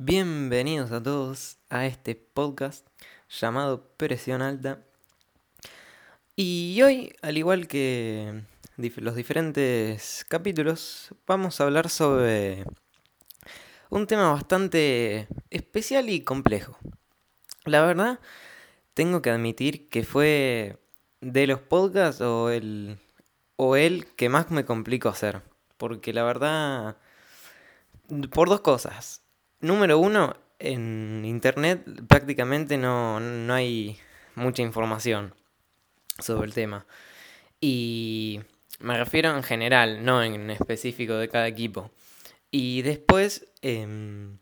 Bienvenidos a todos a este podcast llamado Presión Alta. Y hoy, al igual que los diferentes capítulos, vamos a hablar sobre un tema bastante especial y complejo. La verdad, tengo que admitir que fue de los podcasts o el, o el que más me complicó hacer. Porque la verdad, por dos cosas Número uno, en internet prácticamente no, no hay mucha información sobre el tema. Y me refiero en general, no en específico de cada equipo. Y después, em,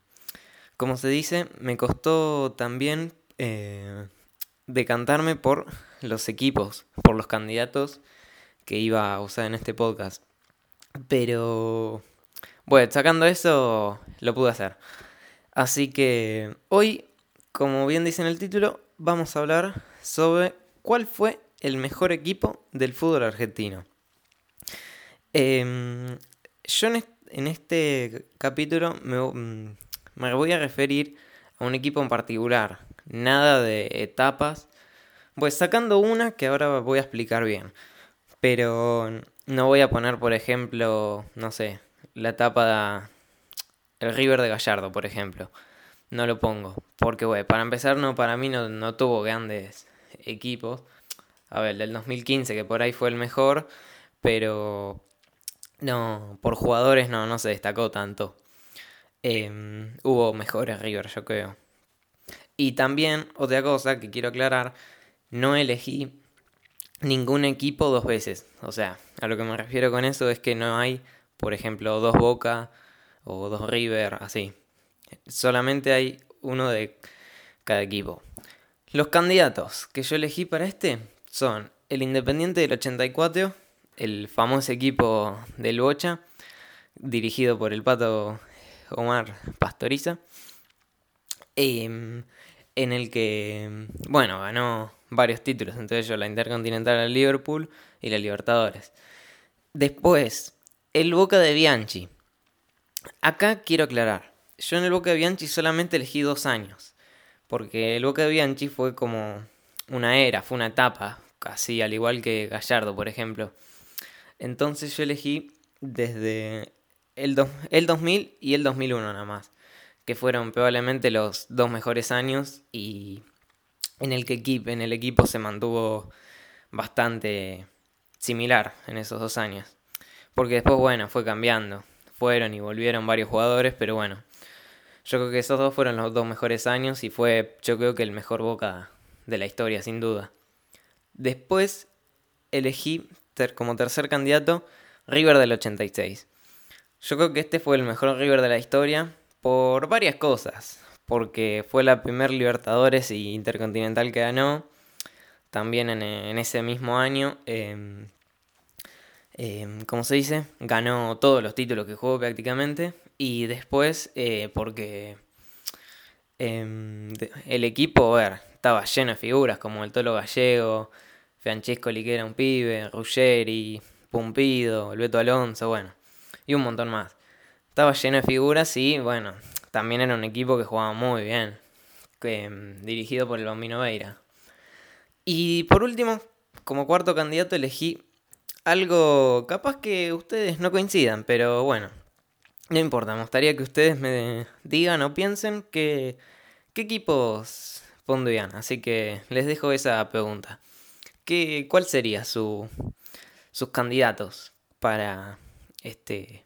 como se dice, me costó también eh, decantarme por los equipos, por los candidatos que iba a usar en este podcast. Pero, bueno, sacando eso, lo pude hacer. Así que hoy, como bien dice en el título, vamos a hablar sobre cuál fue el mejor equipo del fútbol argentino. Em, yo en este capítulo mm, me, voy a referir a un equipo en particular, nada de etapas. Voy sacando una que ahora voy a explicar bien. Pero no voy a poner, por ejemplo, no sé, la etapa el River de Gallardo, por ejemplo. No lo pongo. Porque, bueno, para empezar, no, para mí no, no tuvo grandes equipos. A ver, del 2015, que por ahí fue el mejor. Pero no, por jugadores no, no se destacó tanto. Em, hubo mejores River, yo creo. Y también, otra cosa que quiero aclarar, no elegí ningún equipo dos veces. O sea, a lo que me refiero con eso es que no hay, por ejemplo, dos Boca o dos River, así. Solamente hay uno de cada equipo. Los candidatos que yo elegí para este son el Independiente del 84, el famoso equipo del Bocha, dirigido por el pato Omar Pastoriza, em, en el que, bueno, ganó varios títulos, entre ellos la Intercontinental al Liverpool y la Libertadores. Después, el Boca de Bianchi, Acá quiero aclarar, yo en el Boca de Bianchi solamente elegí dos años, porque el Boca de Bianchi fue como una era, fue una etapa, casi al igual que Gallardo, por ejemplo. Entonces yo elegí desde el, el 2000 y el 2001 nada más, que fueron probablemente los dos mejores años y en el que en el equipo se mantuvo bastante similar en esos dos años. Porque después, bueno, fue cambiando fueron y volvieron varios jugadores, pero bueno, yo creo que esos dos fueron los dos mejores años y fue yo creo que el mejor Boca de la historia, sin duda. Después elegí como tercer candidato River del 86. Yo creo que este fue el mejor River de la historia por varias cosas. Porque fue la primer Libertadores y Intercontinental que ganó. También en, ese mismo año em, eh, como se dice, ganó todos los títulos que jugó prácticamente. Y después, eh, porque em, el equipo, ver, estaba lleno de figuras como el Tolo Gallego, Francesco Liquera, un pibe, Ruggeri, Pumpido, el Beto Alonso, bueno, y un montón más. Estaba lleno de figuras y, bueno, también era un equipo que jugaba muy bien, em, dirigido por el Bambino Veira. Y por último, como cuarto candidato elegí algo capaz que ustedes no coincidan, pero bueno, no importa, me gustaría que ustedes me digan o piensen que, qué equipos pondrían, así que les dejo esa pregunta. ¿Qué, ¿Cuál sería su, sus candidatos para este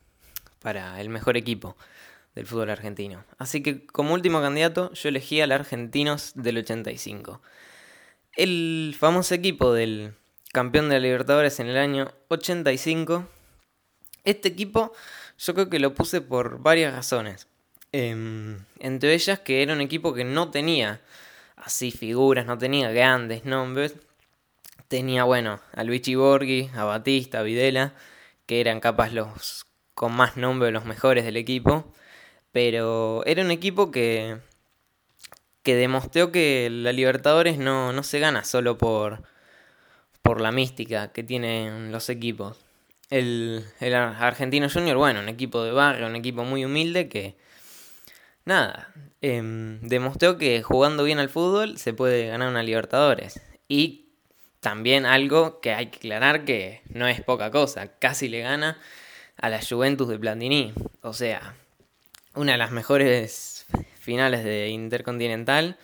para el mejor equipo del fútbol argentino? Así que como último candidato yo elegí al Argentinos del 85. El famoso equipo del campeón de la Libertadores en el año 85. Este equipo yo creo que lo puse por varias razones. Em, entre ellas que era un equipo que no tenía así figuras, no tenía grandes nombres. Tenía, bueno, a Luigi Borghi, a Batista, a Videla, que eran capaz los con más nombre, los mejores del equipo. Pero era un equipo que, que demostró que la Libertadores no, no se gana solo por, por la mística que tienen los equipos. El, Argentino Junior, bueno, un equipo de barrio, un equipo muy humilde que, nada, em, demostró que jugando bien al fútbol se puede ganar una Libertadores. Y también algo que hay que aclarar que no es poca cosa, casi le gana a la Juventus de Platini. O sea, una de las mejores finales de Intercontinental,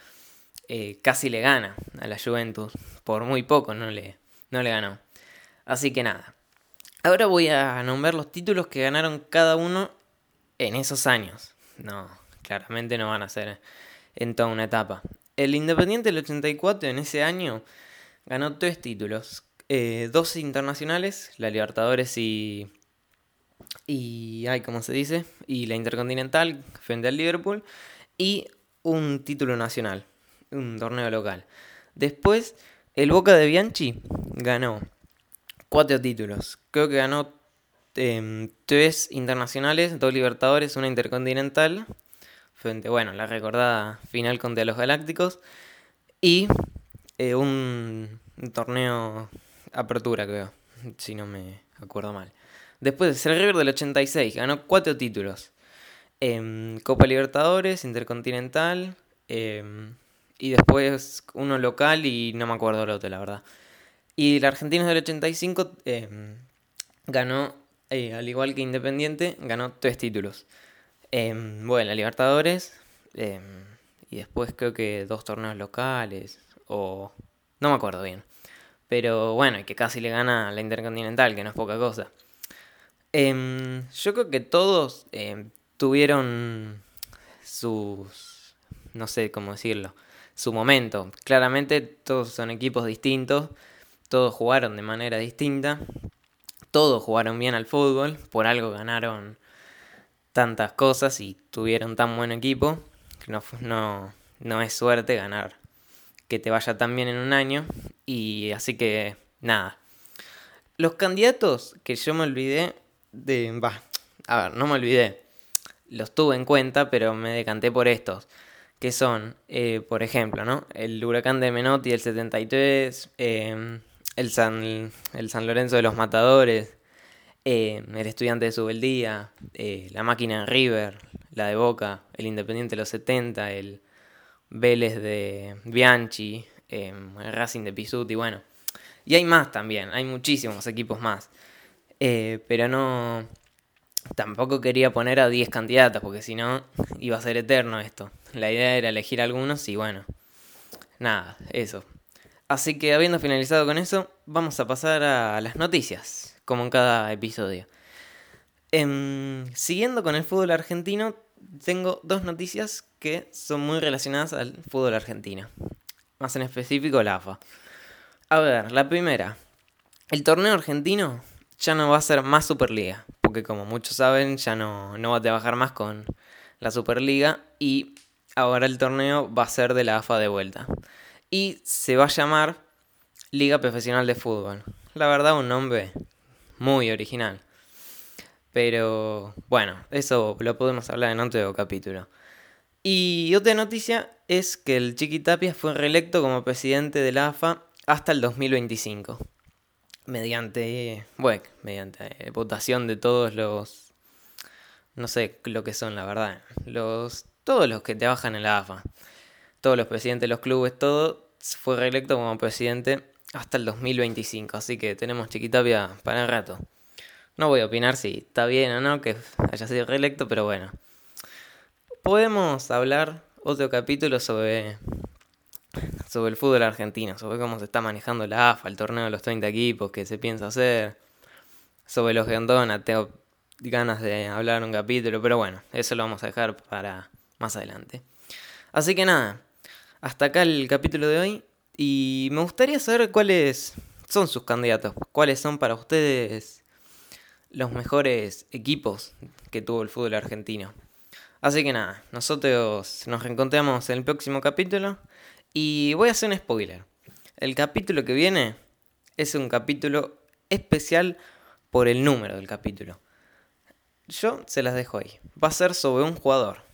eh, casi le gana a la Juventus. Por muy poco no le, no le ganó. Así que nada. Ahora voy a nombrar los títulos que ganaron cada uno en esos años. No, claramente no van a ser en toda una etapa. El Independiente del 84 en ese año ganó tres títulos. Eh, dos internacionales, la Libertadores y... Y... Ay, ¿cómo se dice? Y la Intercontinental frente al Liverpool. Y un título nacional, un torneo local. Después, el Boca de Bianchi ganó cuatro títulos. Creo que ganó em, tres internacionales, dos Libertadores, una Intercontinental. Frente, bueno, la recordada final contra los Galácticos. Y eh, un, torneo apertura, creo, si no me acuerdo mal. Después, el River del 86 ganó cuatro títulos. Em, Copa Libertadores, Intercontinental. Em, y después uno local y no me acuerdo el otro, la verdad. Y el Argentinos del 85 em, ganó, eh, al igual que Independiente, ganó tres títulos. bueno, la Libertadores. y después creo que dos torneos locales o no me acuerdo bien. Pero bueno, y que casi le gana la Intercontinental, que no es poca cosa. Em, yo creo que todos em, tuvieron sus, no sé cómo decirlo, su momento. Claramente todos son equipos distintos, todos jugaron de manera distinta, todos jugaron bien al fútbol, por algo ganaron tantas cosas y tuvieron tan buen equipo. No, no, no es suerte ganar que te vaya tan bien en un año. Y así que, nada. Los candidatos que yo me olvidé de... Va, a ver, no me olvidé. Los tuve en cuenta, pero me decanté por estos. Que son, eh, por ejemplo, ¿no? El huracán de Menotti del 73, em, el, San, el San Lorenzo de los Matadores, em, el Estudiante de Subeldía, eh, la Máquina de River, la de Boca, el Independiente de los 70, el Vélez de Bianchi, eh, Racing de Pisuti, bueno. Y hay más también, hay muchísimos equipos más. Eh, pero no. Tampoco quería poner a 10 candidatos, porque si no, iba a ser eterno esto. La idea era elegir algunos y bueno. Nada, eso. Así que habiendo finalizado con eso, vamos a pasar a las noticias, como en cada episodio. Em, siguiendo con el fútbol argentino, tengo dos noticias que son muy relacionadas al fútbol argentino. Más en específico la AFA. A ver, la primera. El torneo argentino ya no va a ser más Superliga. Porque como muchos saben, ya no, no va a trabajar más con la Superliga. Y ahora el torneo va a ser de la AFA de vuelta. Y se va a llamar Liga Profesional de Fútbol. La verdad, un nombre muy original. Pero bueno, eso lo podemos hablar en otro capítulo. Y otra noticia es que el Chiqui Tapia fue reelecto como presidente de la AFA hasta el 2025. Mediante, bueno, mediante eh, votación de todos los, no sé lo que son la verdad, los, todos los que trabajan en la AFA, todos los presidentes de los clubes, todo, fue reelecto como presidente hasta el 2025. Así que tenemos Chiquitapia para el rato. No voy a opinar si está bien o no que haya sido reelecto, pero bueno. Podemos hablar otro capítulo sobre, sobre el fútbol argentino, sobre cómo se está manejando la AFA, el torneo de los 30 equipos, que se piensa hacer, sobre los Grandona, tengo ganas de hablar un capítulo, pero bueno, eso lo vamos a dejar para más adelante. Así que nada, hasta acá el capítulo de hoy y me gustaría saber cuáles son sus candidatos, cuáles son para ustedes los mejores equipos que tuvo el fútbol argentino. Así que nada, nosotros nos reencontramos en el próximo capítulo y voy a hacer un spoiler. El capítulo que viene es un capítulo especial por el número del capítulo. Yo se las dejo ahí. Va a ser sobre un jugador.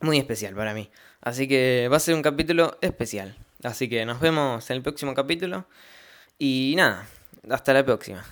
Muy especial para mí. Así que va a ser un capítulo especial. Así que nos vemos en el próximo capítulo. Y nada, hasta la próxima.